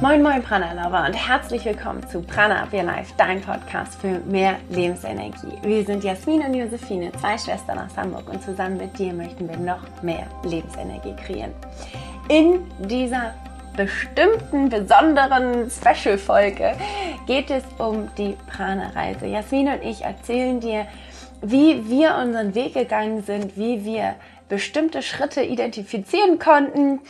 Moin Moin Prana Lover und herzlich willkommen zu Prana Up Your Life, dein Podcast für mehr Lebensenergie. Wir sind Jasmin und Josephine, zwei Schwestern aus Hamburg und zusammen mit dir möchten wir noch mehr Lebensenergie kreieren. In dieser bestimmten, besonderen Special-Folge geht es um die Prana-Reise. Jasmin und ich erzählen dir, wie wir unseren Weg gegangen sind, wie wir bestimmte Schritte identifizieren konnten,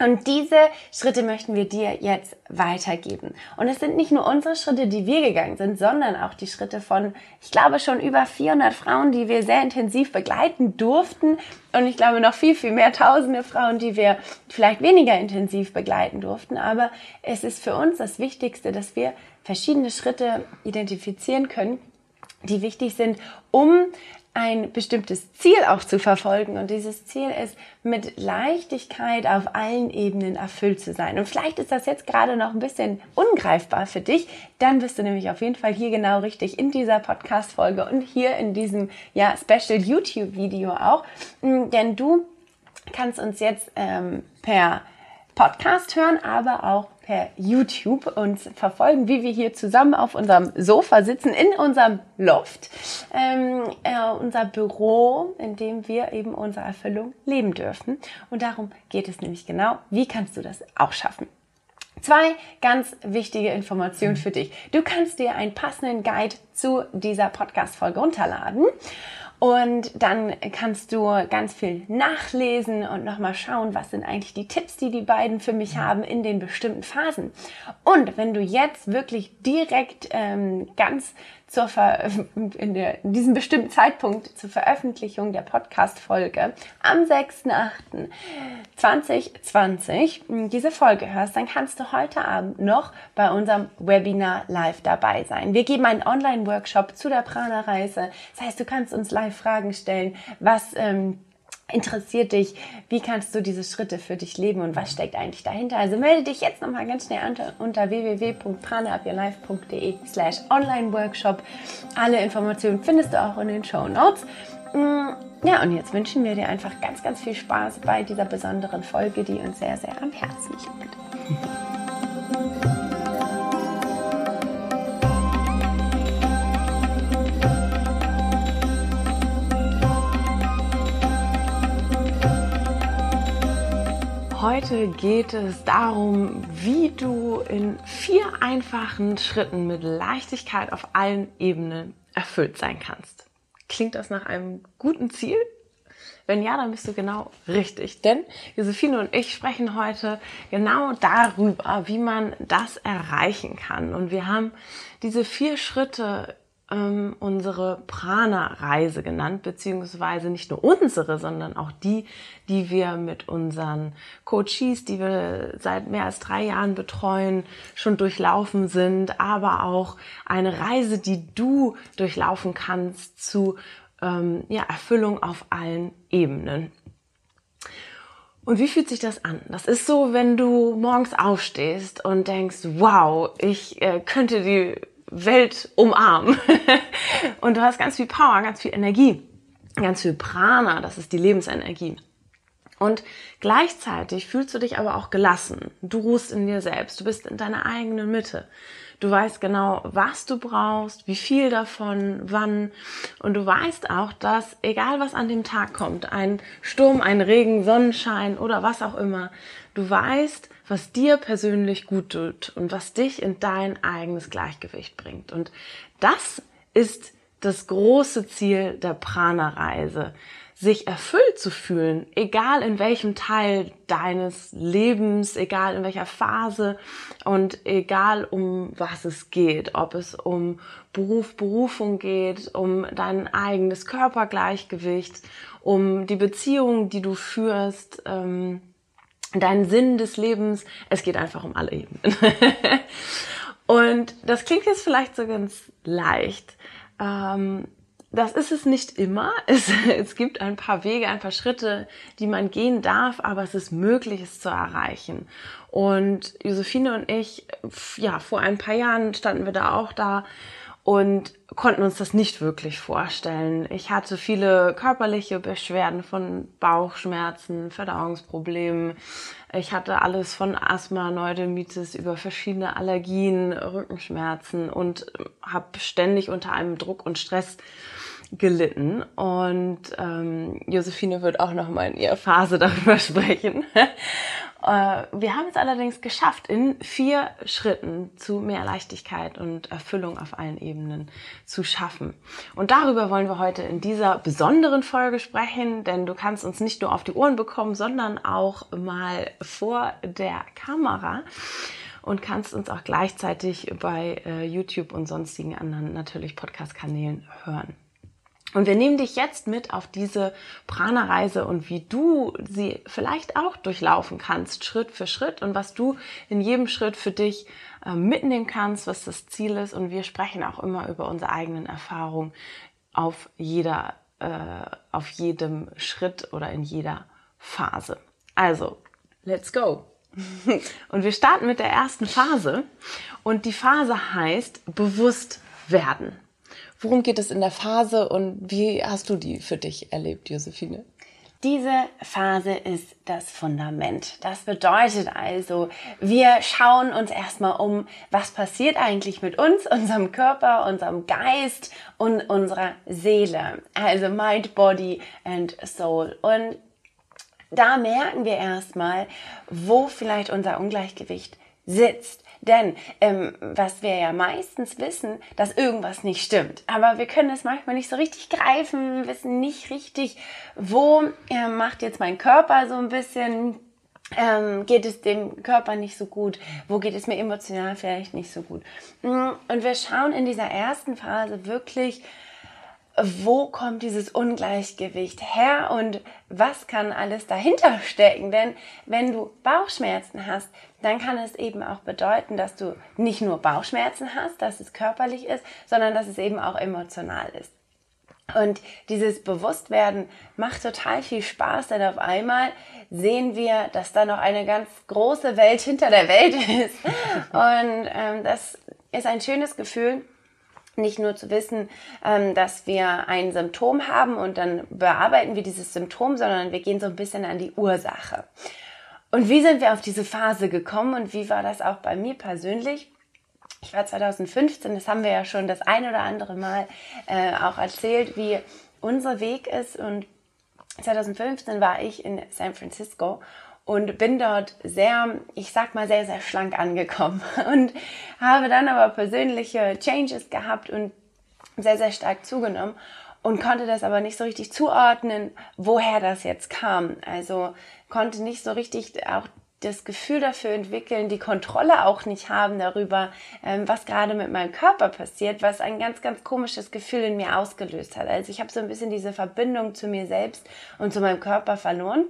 und diese Schritte möchten wir dir jetzt weitergeben. Und es sind nicht nur unsere Schritte, die wir gegangen sind, sondern auch die Schritte von, ich glaube, schon über 400 Frauen, die wir sehr intensiv begleiten durften. Und ich glaube noch viel, viel mehr tausende Frauen, die wir vielleicht weniger intensiv begleiten durften. Aber es ist für uns das Wichtigste, dass wir verschiedene Schritte identifizieren können, die wichtig sind, um ein bestimmtes Ziel auch zu verfolgen. Und dieses Ziel ist, mit Leichtigkeit auf allen Ebenen erfüllt zu sein. Und vielleicht ist das jetzt gerade noch ein bisschen ungreifbar für dich. Dann bist du nämlich auf jeden Fall hier genau richtig in dieser Podcast-Folge und hier in diesem, ja, Special YouTube-Video auch. Mm, denn du kannst uns jetzt ähm, per Podcast hören, aber auch per YouTube uns verfolgen, wie wir hier zusammen auf unserem Sofa sitzen, in unserem Loft, ähm, äh, unser Büro, in dem wir eben unsere Erfüllung leben dürfen. Und darum geht es nämlich genau. Wie kannst du das auch schaffen? Zwei ganz wichtige Informationen für dich. Du kannst dir einen passenden Guide zu dieser Podcast-Folge runterladen. Und dann kannst du ganz viel nachlesen und nochmal schauen, was sind eigentlich die Tipps, die die beiden für mich haben in den bestimmten Phasen. Und wenn du jetzt wirklich direkt ähm, ganz zur Ver in, der, in diesem bestimmten Zeitpunkt zur Veröffentlichung der Podcast-Folge am 6.8.2020 diese Folge hörst, dann kannst du heute Abend noch bei unserem Webinar live dabei sein. Wir geben einen Online-Workshop zu der Prana-Reise. Das heißt, du kannst uns live Fragen stellen, was ähm, interessiert dich, wie kannst du diese Schritte für dich leben und was steckt eigentlich dahinter. Also melde dich jetzt nochmal ganz schnell unter, unter www.pranaupyourlife.de slash online-workshop. Alle Informationen findest du auch in den Show Notes. Mm, ja, und jetzt wünschen wir dir einfach ganz, ganz viel Spaß bei dieser besonderen Folge, die uns sehr, sehr am Herzen liegt. Heute geht es darum, wie du in vier einfachen Schritten mit Leichtigkeit auf allen Ebenen erfüllt sein kannst. Klingt das nach einem guten Ziel? Wenn ja, dann bist du genau richtig. Denn Josephine und ich sprechen heute genau darüber, wie man das erreichen kann. Und wir haben diese vier Schritte ähm, unsere Prana-Reise genannt, beziehungsweise nicht nur unsere, sondern auch die, die wir mit unseren Coaches, die wir seit mehr als drei Jahren betreuen, schon durchlaufen sind, aber auch eine Reise, die du durchlaufen kannst zu ähm, ja, Erfüllung auf allen Ebenen. Und wie fühlt sich das an? Das ist so, wenn du morgens aufstehst und denkst, wow, ich äh, könnte die Welt umarmen. und du hast ganz viel Power, ganz viel Energie, ganz viel Prana, das ist die Lebensenergie. Und gleichzeitig fühlst du dich aber auch gelassen. Du ruhst in dir selbst. Du bist in deiner eigenen Mitte. Du weißt genau, was du brauchst, wie viel davon, wann. Und du weißt auch, dass egal was an dem Tag kommt, ein Sturm, ein Regen, Sonnenschein oder was auch immer, du weißt, was dir persönlich gut tut und was dich in dein eigenes Gleichgewicht bringt. Und das ist das große Ziel der Prana-Reise sich erfüllt zu fühlen, egal in welchem Teil deines Lebens, egal in welcher Phase und egal um was es geht, ob es um Beruf, Berufung geht, um dein eigenes Körpergleichgewicht, um die Beziehung, die du führst, ähm, deinen Sinn des Lebens. Es geht einfach um alle Ebenen. und das klingt jetzt vielleicht so ganz leicht. Ähm, das ist es nicht immer. Es, es gibt ein paar Wege, ein paar Schritte, die man gehen darf, aber es ist möglich, es zu erreichen. Und Josephine und ich, ja, vor ein paar Jahren standen wir da auch da und konnten uns das nicht wirklich vorstellen. Ich hatte viele körperliche Beschwerden von Bauchschmerzen, Verdauungsproblemen. Ich hatte alles von Asthma, Neurodermitis über verschiedene Allergien, Rückenschmerzen und habe ständig unter einem Druck und Stress gelitten. Und ähm, Josephine wird auch noch mal in ihrer Phase darüber sprechen. Äh, wir haben es allerdings geschafft, in vier Schritten zu mehr Leichtigkeit und Erfüllung auf allen Ebenen zu schaffen. Und darüber wollen wir heute in dieser besonderen Folge sprechen, denn du kannst uns nicht nur auf die Ohren bekommen, sondern auch mal vor der Kamera und kannst uns auch gleichzeitig bei äh, YouTube und sonstigen anderen natürlich Podcast-Kanälen hören. Und wir nehmen dich jetzt mit auf diese Prana-Reise und wie du sie vielleicht auch durchlaufen kannst, Schritt für Schritt und was du in jedem Schritt für dich äh, mitnehmen kannst, was das Ziel ist. Und wir sprechen auch immer über unsere eigenen Erfahrungen auf jeder, äh, auf jedem Schritt oder in jeder Phase. Also, let's go! Und wir starten mit der ersten Phase. Und die Phase heißt bewusst werden. Worum geht es in der Phase und wie hast du die für dich erlebt, Josephine? Diese Phase ist das Fundament. Das bedeutet also, wir schauen uns erstmal um, was passiert eigentlich mit uns, unserem Körper, unserem Geist und unserer Seele. Also Mind, Body and Soul. Und da merken wir erstmal, wo vielleicht unser Ungleichgewicht sitzt. Denn ähm, was wir ja meistens wissen, dass irgendwas nicht stimmt. Aber wir können es manchmal nicht so richtig greifen, wissen nicht richtig, wo äh, macht jetzt mein Körper so ein bisschen ähm, geht es dem Körper nicht so gut? Wo geht es mir emotional vielleicht nicht so gut? Mm, und wir schauen in dieser ersten Phase wirklich, wo kommt dieses Ungleichgewicht her und was kann alles dahinter stecken? Denn wenn du Bauchschmerzen hast, dann kann es eben auch bedeuten, dass du nicht nur Bauchschmerzen hast, dass es körperlich ist, sondern dass es eben auch emotional ist. Und dieses Bewusstwerden macht total viel Spaß, denn auf einmal sehen wir, dass da noch eine ganz große Welt hinter der Welt ist. Und ähm, das ist ein schönes Gefühl nicht nur zu wissen, ähm, dass wir ein Symptom haben und dann bearbeiten wir dieses Symptom, sondern wir gehen so ein bisschen an die Ursache. Und wie sind wir auf diese Phase gekommen und wie war das auch bei mir persönlich? Ich war 2015, das haben wir ja schon das ein oder andere Mal äh, auch erzählt, wie unser Weg ist. Und 2015 war ich in San Francisco und bin dort sehr, ich sag mal, sehr, sehr schlank angekommen und habe dann aber persönliche Changes gehabt und sehr, sehr stark zugenommen und konnte das aber nicht so richtig zuordnen, woher das jetzt kam. Also konnte nicht so richtig auch das Gefühl dafür entwickeln, die Kontrolle auch nicht haben darüber, ähm, was gerade mit meinem Körper passiert, was ein ganz, ganz komisches Gefühl in mir ausgelöst hat. Also ich habe so ein bisschen diese Verbindung zu mir selbst und zu meinem Körper verloren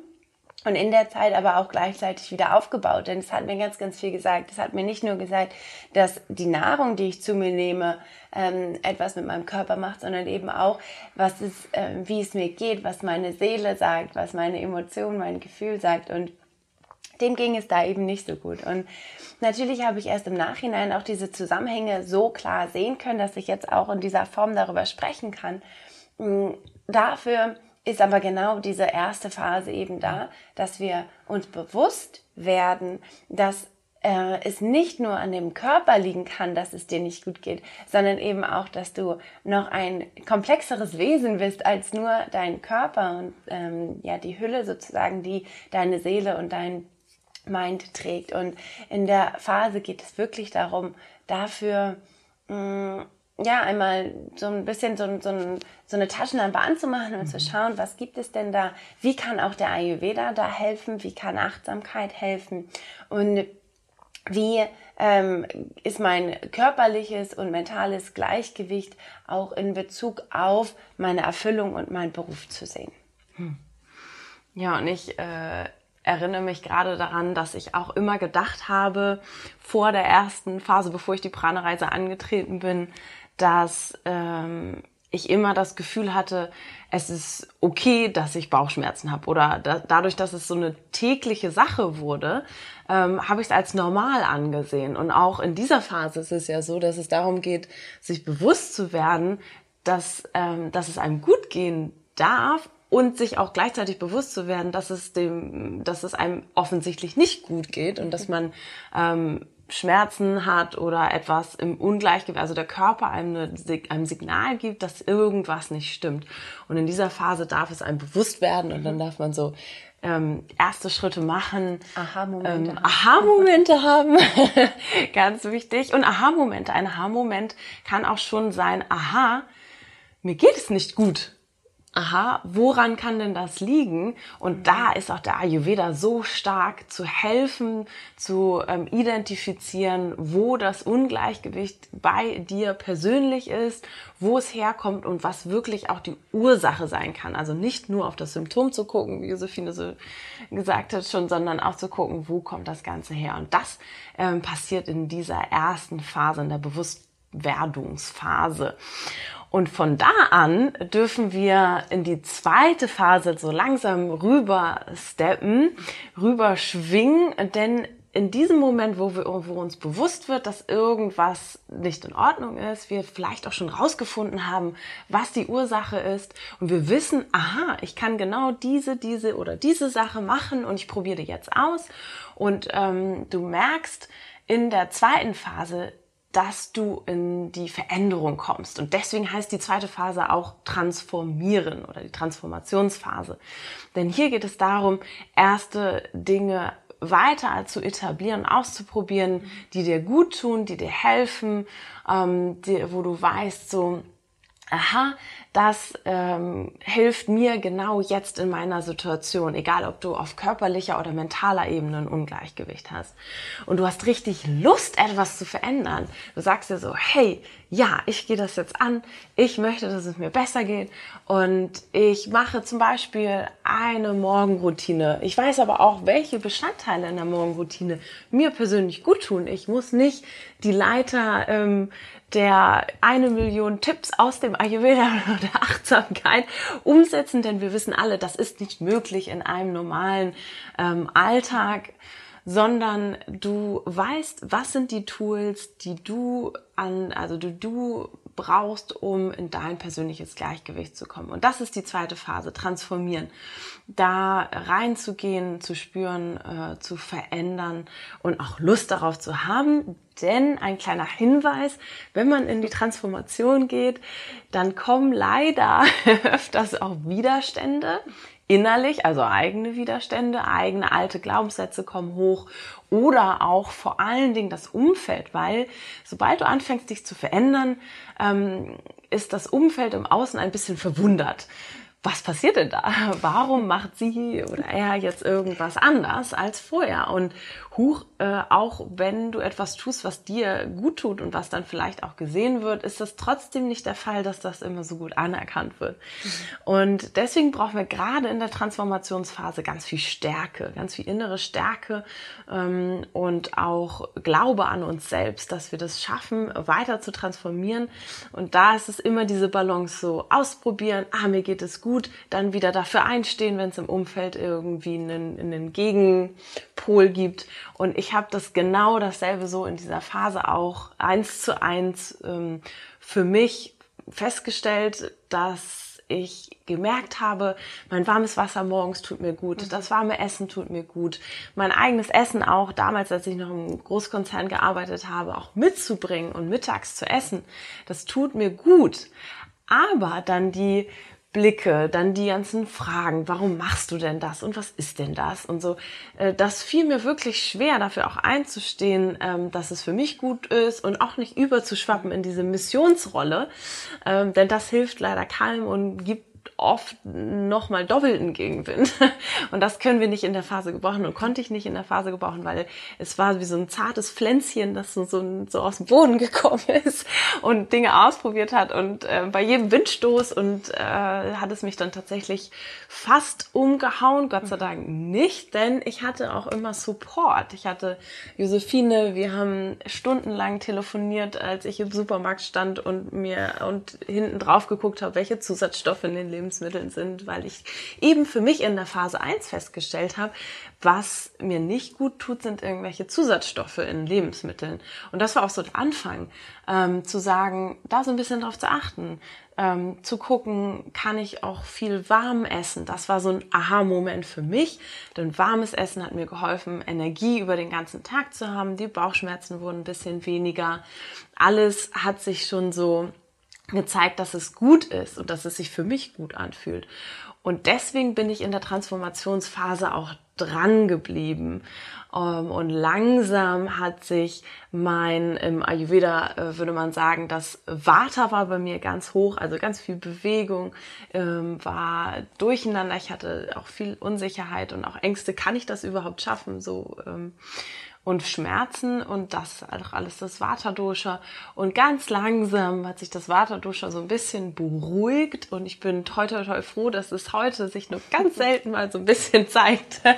und in der Zeit aber auch gleichzeitig wieder aufgebaut. Denn es hat mir ganz, ganz viel gesagt. Es hat mir nicht nur gesagt, dass die Nahrung, die ich zu mir nehme, ähm, etwas mit meinem Körper macht, sondern eben auch, was es, äh, wie es mir geht, was meine Seele sagt, was meine Emotion, mein Gefühl sagt. Und dem ging es da eben nicht so gut. Und natürlich habe ich erst im Nachhinein auch diese Zusammenhänge so klar sehen können, dass ich jetzt auch in dieser Form darüber sprechen kann. Mm, dafür ist aber genau diese erste Phase eben da, dass wir uns bewusst werden, dass äh, es nicht nur an dem Körper liegen kann, dass es dir nicht gut geht, sondern eben auch, dass du noch ein komplexeres Wesen bist als nur dein Körper und ähm, ja die Hülle sozusagen, die deine Seele und dein Mind trägt. Und in der Phase geht es wirklich darum, dafür mh, mm, ja, einmal so ein bisschen so, so, so eine Taschenlampe anzumachen und mhm. zu schauen, was gibt es denn da? Wie kann auch der Ayurveda da helfen? Wie kann Achtsamkeit helfen? Und wie ähm, ist mein körperliches und mentales Gleichgewicht auch in Bezug auf meine Erfüllung und meinen Beruf zu sehen? Hm. Ja, und ich äh, erinnere mich gerade daran, dass ich auch immer gedacht habe, vor der ersten Phase, bevor ich die Prana-Reise angetreten bin, dass ähm, ich immer das Gefühl hatte, es ist okay, dass ich Bauchschmerzen habe. Oder da, dadurch, dass es so eine tägliche Sache wurde, ähm, habe ich es als normal angesehen. Und auch in dieser Phase ist es ja so, dass es darum geht, sich bewusst zu werden, dass, ähm, dass es einem gut gehen darf und sich auch gleichzeitig bewusst zu werden, dass es dem, dass es einem offensichtlich nicht gut geht und dass man ähm, Schmerzen hat oder etwas im Ungleichgewicht, also der Körper einem eine, ein Signal gibt, dass irgendwas nicht stimmt. Und in dieser Phase darf es einem bewusst werden und dann darf man so ähm, erste Schritte machen, Aha-Momente ähm, Aha-Momente haben, ganz wichtig. Und Aha-Momente, ein Aha-Moment kann auch schon sein, aha, mir geht es nicht gut aha, woran kann denn das liegen? Und da ist auch der Ayurveda so stark zu helfen, zu ähm, identifizieren, wo das Ungleichgewicht bei dir persönlich ist, wo es herkommt und was wirklich auch die Ursache sein kann. Also nicht nur auf das Symptom zu gucken, wie Josephine so gesagt hat schon, sondern auch zu gucken, wo kommt das Ganze her. Und das ähm, passiert in dieser ersten Phase, in der Bewusstwerdungsphase. Und von da an dürfen wir in die zweite Phase so langsam rüber steppen, rüber schwingen, denn in diesem Moment, wo, wir, wo uns bewusst wird, dass irgendwas nicht in Ordnung ist, wir vielleicht auch schon rausgefunden haben, was die Ursache ist und wir wissen, aha, ich kann genau diese, diese oder diese Sache machen und ich probiere jetzt aus. Und ähm, du merkst in der zweiten Phase, dass du in die Veränderung kommst. Und deswegen heißt die zweite Phase auch transformieren oder die Transformationsphase. Denn hier geht es darum, erste Dinge weiter zu etablieren, auszuprobieren, die dir gut tun, die dir helfen, ähm, die, wo du weißt, so, aha, das ähm, hilft mir genau jetzt in meiner Situation, egal ob du auf körperlicher oder mentaler Ebene ein Ungleichgewicht hast. Und du hast richtig Lust, etwas zu verändern. Du sagst dir so, hey, ja, ich gehe das jetzt an, ich möchte, dass es mir besser geht und ich mache zum Beispiel eine Morgenroutine. Ich weiß aber auch, welche Bestandteile in der Morgenroutine mir persönlich gut tun. Ich muss nicht die Leiter ähm, der eine Million Tipps aus dem Ayurveda oder der Achtsamkeit umsetzen, denn wir wissen alle, das ist nicht möglich in einem normalen ähm, Alltag, sondern du weißt, was sind die Tools, die du an, also du, du brauchst, um in dein persönliches Gleichgewicht zu kommen. Und das ist die zweite Phase, transformieren. Da reinzugehen, zu spüren, äh, zu verändern und auch Lust darauf zu haben. Denn ein kleiner Hinweis, wenn man in die Transformation geht, dann kommen leider öfters auch Widerstände innerlich, also eigene Widerstände, eigene alte Glaubenssätze kommen hoch oder auch vor allen Dingen das Umfeld, weil sobald du anfängst, dich zu verändern, ähm, ist das Umfeld im Außen ein bisschen verwundert was passiert denn da? Warum macht sie oder er jetzt irgendwas anders als vorher? Und huch, äh, auch wenn du etwas tust, was dir gut tut und was dann vielleicht auch gesehen wird, ist das trotzdem nicht der Fall, dass das immer so gut anerkannt wird. Mhm. Und deswegen brauchen wir gerade in der Transformationsphase ganz viel Stärke, ganz viel innere Stärke ähm, und auch Glaube an uns selbst, dass wir das schaffen, weiter zu transformieren. Und da ist es immer diese Balance so ausprobieren, ah, mir geht es gut, dann wieder dafür einstehen, wenn es im Umfeld irgendwie einen, einen Gegenpol gibt und ich habe das genau dasselbe so in dieser Phase auch eins zu eins ähm, für mich festgestellt, dass ich gemerkt habe, mein warmes Wasser morgens tut mir gut, mhm. das warme Essen tut mir gut, mein eigenes Essen auch damals, als ich noch im Großkonzern gearbeitet habe, auch mitzubringen und mittags zu essen, das tut mir gut. Aber dann die Blicke, dann die ganzen Fragen, warum machst du denn das und was ist denn das und so. Äh, das fiel mir wirklich schwer, dafür auch einzustehen, ähm, dass es für mich gut ist und auch nicht überzuschwappen in diese Missionsrolle, ähm, denn das hilft leider keinem und gibt oft nochmal doppelten Gegenwind. Und das können wir nicht in der Phase gebrauchen und konnte ich nicht in der Phase gebrauchen, weil es war wie so ein zartes Pflänzchen, das so, so, so aus dem Boden gekommen ist und Dinge ausprobiert hat. Und äh, bei jedem Windstoß und äh, hat es mich dann tatsächlich fast umgehauen. Gott sei Dank nicht, denn ich hatte auch immer Support. Ich hatte Josephine, wir haben stundenlang telefoniert, als ich im Supermarkt stand und mir und hinten drauf geguckt habe, welche Zusatzstoffe in den Lebensmitteln sind, weil ich eben für mich in der Phase 1 festgestellt habe, was mir nicht gut tut, sind irgendwelche Zusatzstoffe in Lebensmitteln. Und das war auch so der Anfang, ähm, zu sagen, da so ein bisschen drauf zu achten, ähm, zu gucken, kann ich auch viel warm essen. Das war so ein Aha-Moment für mich, denn warmes Essen hat mir geholfen, Energie über den ganzen Tag zu haben. Die Bauchschmerzen wurden ein bisschen weniger. Alles hat sich schon so gezeigt, dass es gut ist und dass es sich für mich gut anfühlt. Und deswegen bin ich in der Transformationsphase auch dran geblieben. Ähm, und langsam hat sich mein, im Ayurveda äh, würde man sagen, das Vata war bei mir ganz hoch, also ganz viel Bewegung, ähm, war durcheinander. Ich hatte auch viel Unsicherheit und auch Ängste. Kann ich das überhaupt schaffen? So, ähm, und Schmerzen und das auch alles das Vata-Dosha. Und ganz langsam hat sich das Vata-Dosha so ein bisschen beruhigt und ich bin toi toi toi froh, dass es heute sich nur ganz selten mal so ein bisschen zeigt.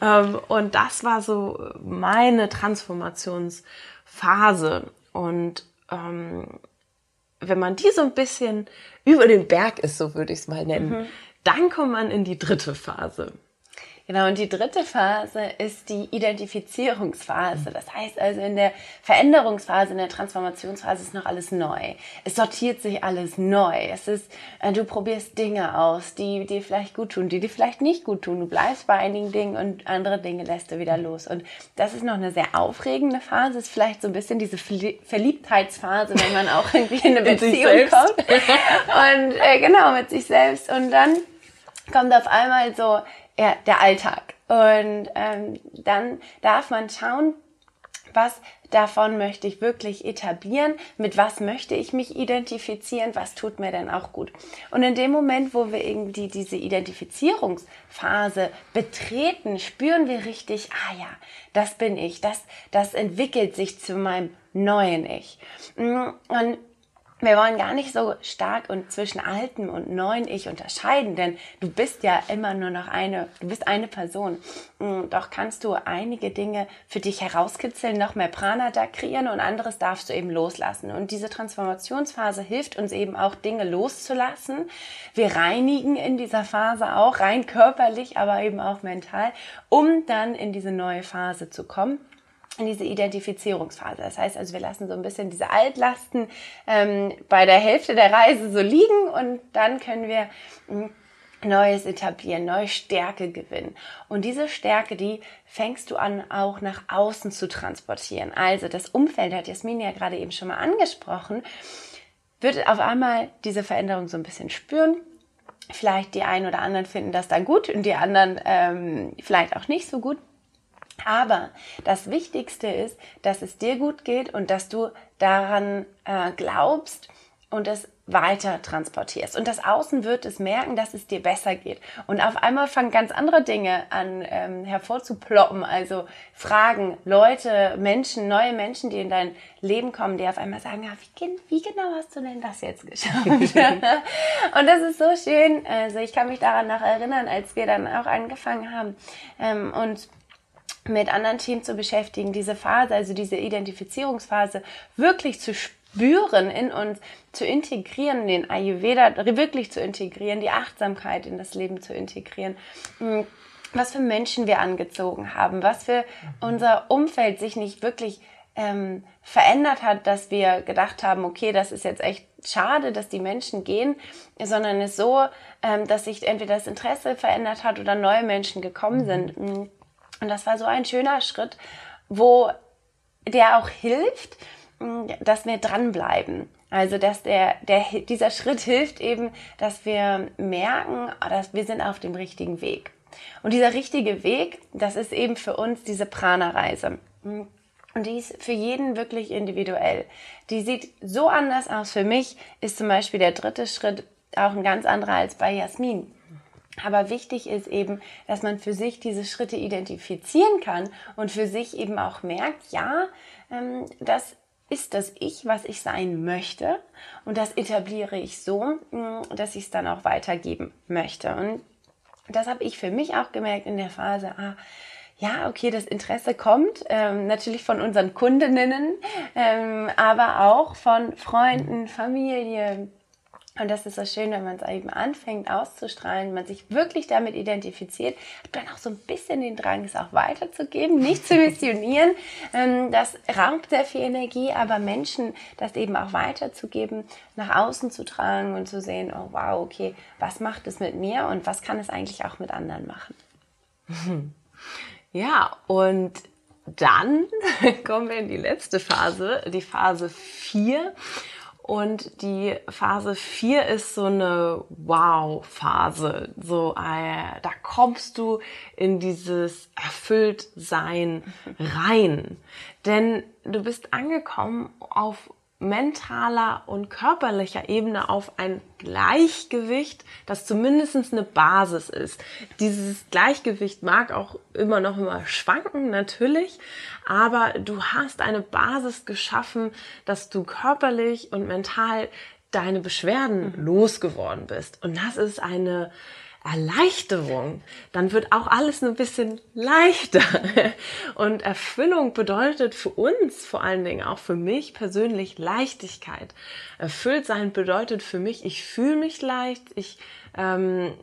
Ähm, und das war so meine Transformationsphase. Und ähm, wenn man die so ein bisschen über den Berg ist, so würde ich es mal nennen, mhm. dann kommt man in die dritte Phase. Genau, und die dritte Phase ist die Identifizierungsphase. Das heißt also, in der Veränderungsphase, in der Transformationsphase ist noch alles neu. Es sortiert sich alles neu. Es ist, äh, du probierst Dinge aus, die dir vielleicht gut tun, die dir vielleicht nicht gut tun. Du bleibst bei einigen Dingen und andere Dinge lässt du wieder los. Und das ist noch eine sehr aufregende Phase. Ist vielleicht so ein bisschen diese Verliebtheitsphase, wenn man auch irgendwie in eine Beziehung kommt. Und äh, genau, mit sich selbst. Und dann kommt auf einmal so ja, der Alltag. Und ähm, dann darf man schauen, was davon möchte ich wirklich etablieren, mit was möchte ich mich identifizieren, was tut mir denn auch gut. Und in dem Moment, wo wir irgendwie diese Identifizierungsphase betreten, spüren wir richtig, ah ja, das bin ich, das, das entwickelt sich zu meinem neuen Ich. Und wir wollen gar nicht so stark und zwischen altem und neuen Ich unterscheiden, denn du bist ja immer nur noch eine, du bist eine Person. Mm, doch kannst du einige Dinge für dich herauskitzeln, noch mehr Prana da kreieren und anderes darfst du eben loslassen. Und diese Transformationsphase hilft uns eben auch Dinge loszulassen. Wir reinigen in dieser Phase auch rein körperlich, aber eben auch mental, um dann in diese neue Phase zu kommen in diese Identifizierungsphase. Das heißt also, wir lassen so ein bisschen diese Altlasten ähm, bei der Hälfte der Reise so liegen und dann können wir hm, Neues etablieren, neue Stärke gewinnen. Und diese Stärke, die fängst du an, auch nach außen zu transportieren. Also das Umfeld, hat Jasmin ja gerade eben schon mal angesprochen, wird auf einmal diese Veränderung so ein bisschen spüren. Vielleicht die einen oder anderen finden das dann gut und die anderen ähm, vielleicht auch nicht so gut. Aber das Wichtigste ist, dass es dir gut geht und dass du daran äh, glaubst und es weiter transportierst. Und das Außen wird es merken, dass es dir besser geht. Und auf einmal fangen ganz andere Dinge an ähm, hervorzuploppen. Also Fragen, Leute, Menschen, neue Menschen, die in dein Leben kommen, die auf einmal sagen, ja, wie, wie genau hast du denn das jetzt geschafft? und das ist so schön. Also ich kann mich daran noch erinnern, als wir dann auch angefangen haben ähm, und mit anderen Themen zu beschäftigen, diese Phase, also diese Identifizierungsphase wirklich zu spüren in uns, zu integrieren, den Ayurveda wirklich zu integrieren, die Achtsamkeit in das Leben zu integrieren. Hm, was für Menschen wir angezogen haben, was für unser Umfeld sich nicht wirklich ähm, verändert hat, dass wir gedacht haben, okay, das ist jetzt echt schade, dass die Menschen gehen, sondern es so, ähm, dass sich entweder das Interesse verändert hat oder neue Menschen gekommen sind. Und das war so ein schöner Schritt, wo der auch hilft, mm, dass wir dranbleiben. Also, dass der, der, dieser Schritt hilft eben, dass wir merken, dass wir sind auf dem richtigen Weg. Und dieser richtige Weg, das ist eben für uns diese Prana-Reise. Mm. Und die ist für jeden wirklich individuell. Die sieht so anders aus. Für mich ist zum Beispiel der dritte Schritt auch ein ganz anderer als bei Jasmin. Aber wichtig ist eben, dass man für sich diese Schritte identifizieren kann und für sich eben auch merkt, ja, ähm, das ist das Ich, was ich sein möchte. Und das etabliere ich so, mm, dass ich es dann auch weitergeben möchte. Und das habe ich für mich auch gemerkt in der Phase, ah, ja, okay, das Interesse kommt ähm, natürlich von unseren Kundinnen, ähm, aber auch von Freunden, Familie, und das ist so schön, wenn man es eben anfängt auszustrahlen, man sich wirklich damit identifiziert, hat dann auch so ein bisschen den Drang, es auch weiterzugeben, nicht zu missionieren. Ähm, das raubt sehr viel Energie, aber Menschen das eben auch weiterzugeben, nach außen zu tragen und zu sehen, oh wow, okay, was macht es mit mir und was kann es eigentlich auch mit anderen machen? Ja, und dann kommen wir in die letzte Phase, die Phase 4. Und die Phase 4 ist so eine Wow-Phase. So, äh, da kommst du in dieses Erfülltsein rein. Denn du bist angekommen auf mentaler und körperlicher Ebene auf ein Gleichgewicht, das zumindest eine Basis ist. Dieses Gleichgewicht mag auch immer noch immer schwanken, natürlich, aber du hast eine Basis geschaffen, dass du körperlich und mental deine Beschwerden mhm. losgeworden bist. Und das ist eine Erleichterung, dann wird auch alles ein bisschen leichter. Und Erfüllung bedeutet für uns, vor allen Dingen auch für mich persönlich, Leichtigkeit. Erfüllt sein bedeutet für mich, ich fühle mich leicht, ich ähm,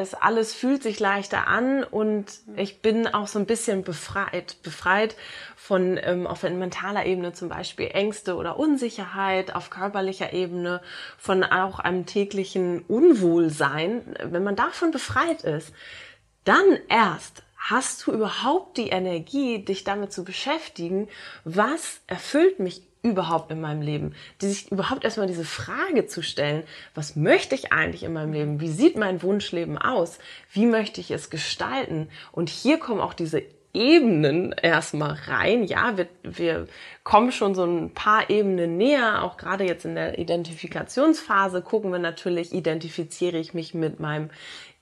es alles fühlt sich leichter an und ich bin auch so ein bisschen befreit, befreit von ähm, auf mentaler Ebene zum Beispiel Ängste oder Unsicherheit, auf körperlicher Ebene von auch einem täglichen Unwohlsein. Wenn man davon befreit ist, dann erst hast du überhaupt die Energie, dich damit zu beschäftigen, was erfüllt mich überhaupt in meinem Leben? Die sich überhaupt erstmal diese Frage zu stellen, was möchte ich eigentlich in meinem Leben? Wie sieht mein Wunschleben aus? Wie möchte ich es gestalten? Und hier kommen auch diese Ebenen erstmal rein. Ja, wir, wir kommen schon so ein paar Ebenen näher. Auch gerade jetzt in der Identifikationsphase gucken wir natürlich, identifiziere ich mich mit meinem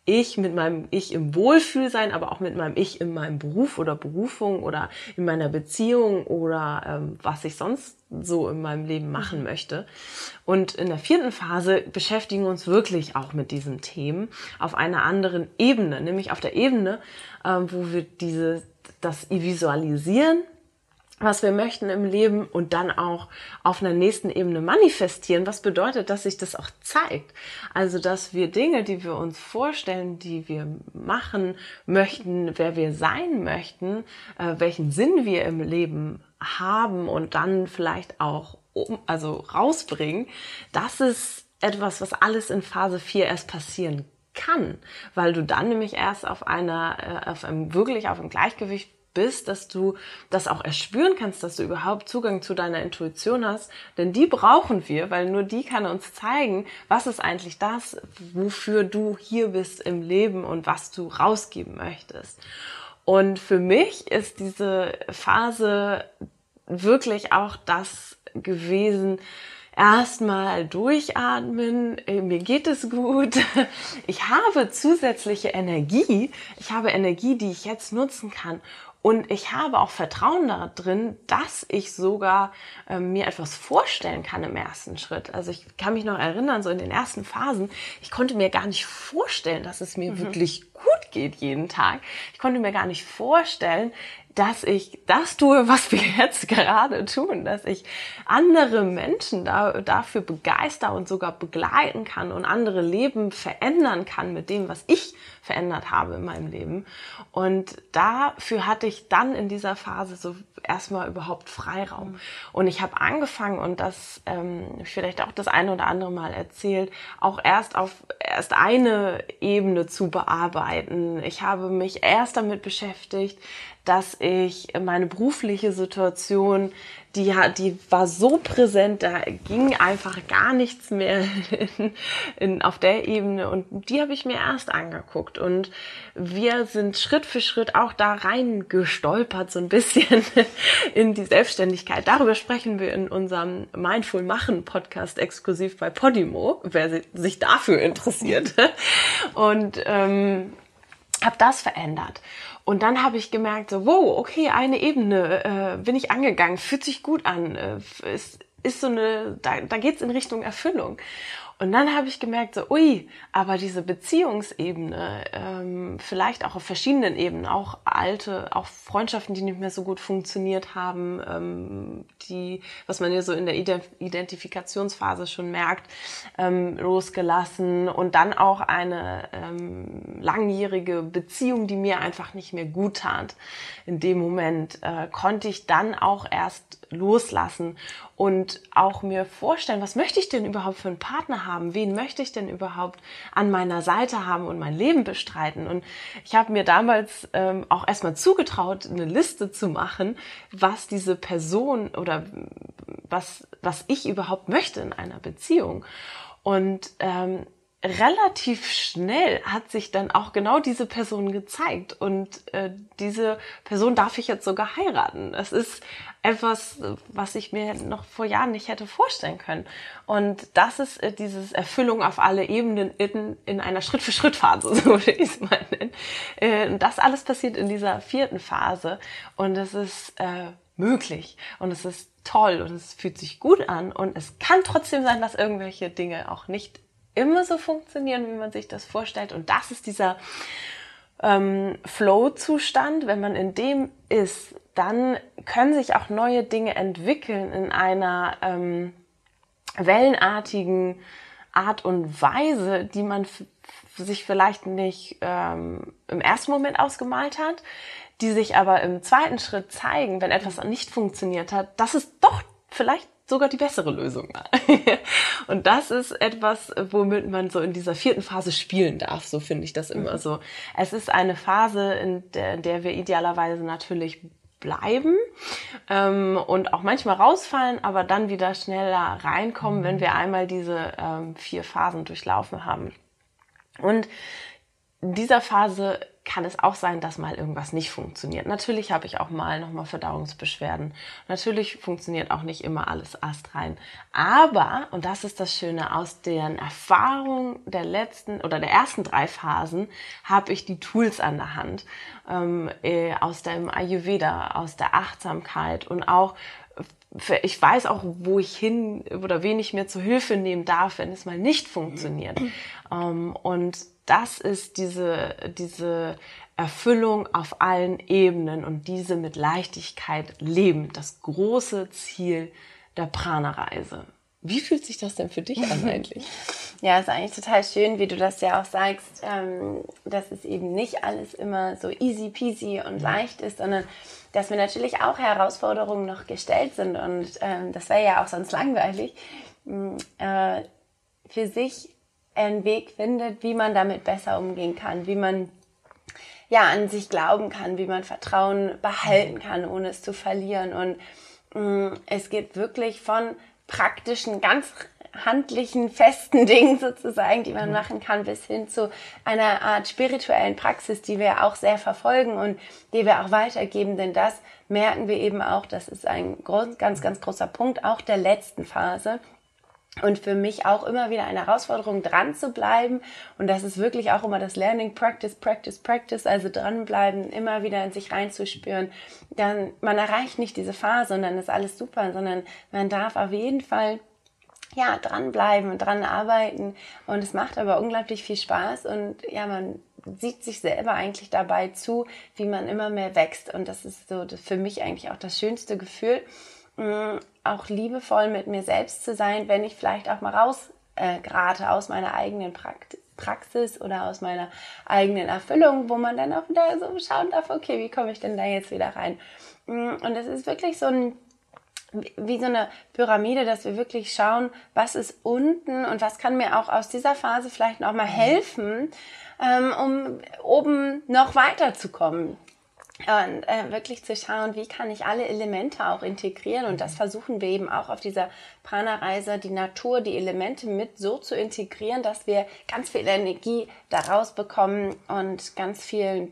ich mit meinem Ich im Wohlfühlsein, aber auch mit meinem Ich in meinem Beruf oder Berufung oder in meiner Beziehung oder ähm, was ich sonst so in meinem Leben machen mhm. möchte. Und in der vierten Phase beschäftigen wir uns wirklich auch mit diesen Themen auf einer anderen Ebene, nämlich auf der Ebene, ähm, wo wir diese, das visualisieren was wir möchten im Leben und dann auch auf einer nächsten Ebene manifestieren, was bedeutet, dass sich das auch zeigt. Also, dass wir Dinge, die wir uns vorstellen, die wir machen möchten, wer wir sein möchten, äh, welchen Sinn wir im Leben haben und dann vielleicht auch um, also rausbringen, das ist etwas, was alles in Phase 4 erst passieren kann, weil du dann nämlich erst auf einer, äh, auf einem wirklich auf einem Gleichgewicht bist, dass du das auch erspüren kannst, dass du überhaupt Zugang zu deiner Intuition hast. Denn die brauchen wir, weil nur die kann uns zeigen, was ist eigentlich das, wofür du hier bist im Leben und was du rausgeben möchtest. Und für mich ist diese Phase wirklich auch das gewesen, erstmal durchatmen, äh, mir geht es gut, ich habe zusätzliche Energie, ich habe Energie, die ich jetzt nutzen kann, und ich habe auch Vertrauen darin, dass ich sogar äh, mir etwas vorstellen kann im ersten Schritt. Also ich kann mich noch erinnern, so in den ersten Phasen, ich konnte mir gar nicht vorstellen, dass es mir mhm. wirklich gut geht jeden Tag. Ich konnte mir gar nicht vorstellen, dass ich das tue, was wir jetzt gerade tun, dass ich andere Menschen da, dafür begeister und sogar begleiten kann und andere Leben verändern kann mit dem, was ich verändert habe in meinem Leben. Und dafür hatte ich dann in dieser Phase so erstmal überhaupt Freiraum. Und ich habe angefangen und das ähm, vielleicht auch das eine oder andere Mal erzählt, auch erst auf erst eine Ebene zu bearbeiten. Ich habe mich erst damit beschäftigt, dass ich meine berufliche Situation, die, die war so präsent, da ging einfach gar nichts mehr in, in, auf der Ebene und die habe ich mir erst angeguckt und wir sind Schritt für Schritt auch da reingestolpert, so ein bisschen in die Selbstständigkeit. Darüber sprechen wir in unserem Mindful Machen Podcast exklusiv bei Podimo, wer sich dafür interessiert. Und ähm, habe das verändert. Und dann habe ich gemerkt, so, wow, okay, eine Ebene äh, bin ich angegangen, fühlt sich gut an, äh, ist, ist so eine, da, da geht's in Richtung Erfüllung. Und dann habe ich gemerkt, so, ui, aber diese Beziehungsebene, ähm, vielleicht auch auf verschiedenen Ebenen, auch alte, auch Freundschaften, die nicht mehr so gut funktioniert haben, ähm, die, was man ja so in der Identifikationsphase schon merkt, ähm, losgelassen und dann auch eine ähm, langjährige Beziehung, die mir einfach nicht mehr gut tat. In dem Moment äh, konnte ich dann auch erst loslassen und auch mir vorstellen, was möchte ich denn überhaupt für einen Partner haben? Wen möchte ich denn überhaupt an meiner Seite haben und mein Leben bestreiten? Und ich habe mir damals ähm, auch erstmal zugetraut, eine Liste zu machen, was diese Person oder was, was ich überhaupt möchte in einer Beziehung. Und ähm, relativ schnell hat sich dann auch genau diese Person gezeigt und äh, diese Person darf ich jetzt sogar heiraten. Das ist etwas, was ich mir noch vor Jahren nicht hätte vorstellen können. Und das ist äh, dieses Erfüllung auf alle Ebenen in, in einer Schritt-für-Schritt-Phase, so würde ich es mal nennen. Äh, das alles passiert in dieser vierten Phase und es ist äh, möglich und es ist toll und es fühlt sich gut an und es kann trotzdem sein, dass irgendwelche Dinge auch nicht immer so funktionieren, wie man sich das vorstellt. Und das ist dieser ähm, Flow-Zustand. Wenn man in dem ist, dann können sich auch neue Dinge entwickeln in einer ähm, wellenartigen Art und Weise, die man sich vielleicht nicht ähm, im ersten Moment ausgemalt hat, die sich aber im zweiten Schritt zeigen, wenn etwas nicht funktioniert hat, dass es doch vielleicht sogar die bessere Lösung war. und das ist etwas, womit man so in dieser vierten Phase spielen darf, so finde ich das immer mhm. so. Es ist eine Phase, in der, in der wir idealerweise natürlich bleiben ähm, und auch manchmal rausfallen, aber dann wieder schneller reinkommen, wenn wir einmal diese ähm, vier Phasen durchlaufen haben. Und in dieser Phase kann es auch sein, dass mal irgendwas nicht funktioniert. Natürlich habe ich auch mal nochmal Verdauungsbeschwerden. Natürlich funktioniert auch nicht immer alles astrein. Aber, und das ist das Schöne, aus den Erfahrungen der letzten oder der ersten drei Phasen habe ich die Tools an der Hand. Ähm, äh, aus dem Ayurveda, aus der Achtsamkeit und auch ich weiß auch, wo ich hin oder wen ich mir zur Hilfe nehmen darf, wenn es mal nicht funktioniert. Ähm, und das ist diese, diese Erfüllung auf allen Ebenen und diese mit Leichtigkeit leben, das große Ziel der Prana-Reise. Wie fühlt sich das denn für dich an eigentlich? Ja, ist eigentlich total schön, wie du das ja auch sagst, ähm, dass es eben nicht alles immer so easy peasy und leicht ist, sondern dass mir natürlich auch Herausforderungen noch gestellt sind und ähm, das wäre ja auch sonst langweilig, äh, für sich einen Weg findet, wie man damit besser umgehen kann, wie man ja an sich glauben kann, wie man Vertrauen behalten kann, ohne es zu verlieren. Und mh, mm, es geht wirklich von praktischen, ganz handlichen, festen Dingen sozusagen, die man mhm. machen kann, bis hin zu einer Art spirituellen Praxis, die wir auch sehr verfolgen und die wir auch weitergeben, denn das merken wir eben auch, das ist ein groß, ganz, ganz großer Punkt auch der letzten Phase, und für mich auch immer wieder eine Herausforderung, dran zu bleiben. Und das ist wirklich auch immer das Learning, Practice, Practice, Practice, also dranbleiben, immer wieder in sich reinzuspüren. Dann, man erreicht nicht diese Phase und dann ist alles super, sondern man darf auf jeden Fall ja, dranbleiben und dran arbeiten. Und es macht aber unglaublich viel Spaß und ja, man sieht sich selber eigentlich dabei zu, wie man immer mehr wächst. Und das ist so für mich eigentlich auch das schönste Gefühl mh, auch liebevoll mit mir selbst zu sein, wenn ich vielleicht auch mal rausgerate äh, aus meiner eigenen Praxis. Praxis oder aus meiner eigenen Erfüllung, wo man dann auch wieder so schauen darf, okay, wie komme ich denn da jetzt wieder rein? Und es ist wirklich so ein, wie so eine Pyramide, dass wir wirklich schauen, was ist unten und was kann mir auch aus dieser Phase vielleicht noch mal helfen, ähm, um oben noch weiterzukommen. Und äh, wirklich zu schauen, wie kann ich alle Elemente auch integrieren. Und das versuchen wir eben auch auf dieser Prana-Reise, die Natur, die Elemente mit so zu integrieren, dass wir ganz viel Energie daraus bekommen und ganz viel,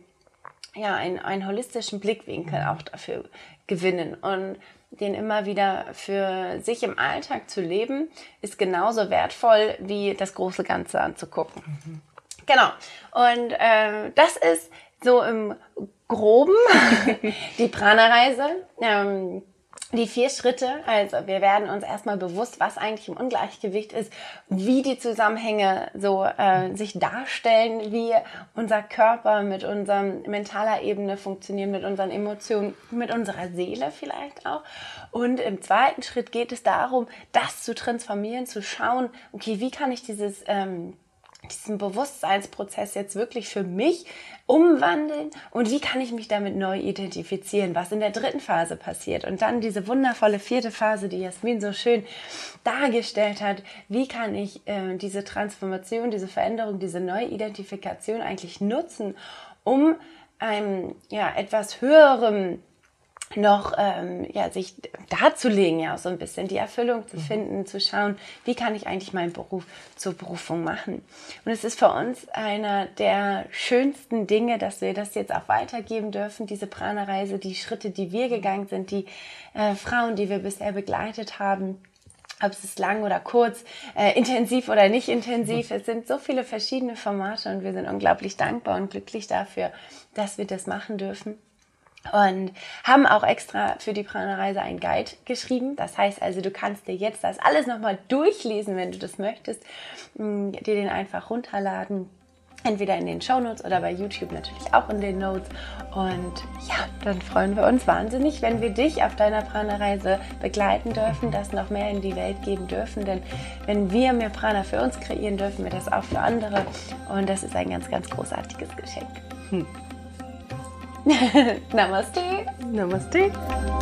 ja, einen, einen holistischen Blickwinkel auch dafür gewinnen. Und den immer wieder für sich im Alltag zu leben, ist genauso wertvoll wie das große Ganze anzugucken. Mhm. Genau. Und äh, das ist so im Groben die Prana-Reise. Ähm, die vier Schritte, also wir werden uns erstmal bewusst, was eigentlich im Ungleichgewicht ist, wie die Zusammenhänge so äh, sich darstellen, wie unser Körper mit unserer mentaler Ebene funktioniert, mit unseren Emotionen, mit unserer Seele vielleicht auch. Und im zweiten Schritt geht es darum, das zu transformieren, zu schauen, okay, wie kann ich dieses ähm, diesen Bewusstseinsprozess jetzt wirklich für mich umwandeln und wie kann ich mich damit neu identifizieren, was in der dritten Phase passiert. Und dann diese wundervolle vierte Phase, die Jasmin so schön dargestellt hat, wie kann ich äh, diese Transformation, diese Veränderung, diese Neuidentifikation eigentlich nutzen, um einem ja, etwas höherem noch ähm, ja, sich darzulegen, ja, so ein bisschen die Erfüllung zu mhm. finden, mhm. zu schauen, wie kann ich eigentlich meinen Beruf zur Berufung machen. Und es ist für uns einer der schönsten Dinge, dass wir das jetzt auch weitergeben dürfen, diese Prana-Reise, die Schritte, die wir gegangen sind, die äh, Frauen, die wir bisher begleitet haben ob es ist lang oder kurz, äh, intensiv oder nicht intensiv. Es sind so viele verschiedene Formate und wir sind unglaublich dankbar und glücklich dafür, dass wir das machen dürfen und haben auch extra für die Prana-Reise einen Guide geschrieben. Das heißt also, du kannst dir jetzt das alles nochmal durchlesen, wenn du das möchtest, mm, dir den einfach runterladen. Entweder in den Show Notes oder bei YouTube natürlich auch in den Notes. Und ja, dann freuen wir uns wahnsinnig, wenn wir dich auf deiner Prana-Reise begleiten dürfen, das noch mehr in die Welt geben dürfen. Denn wenn wir mehr Prana für uns kreieren, dürfen wir das auch für andere. Und das ist ein ganz, ganz großartiges Geschenk. Hm. Namaste. Namaste.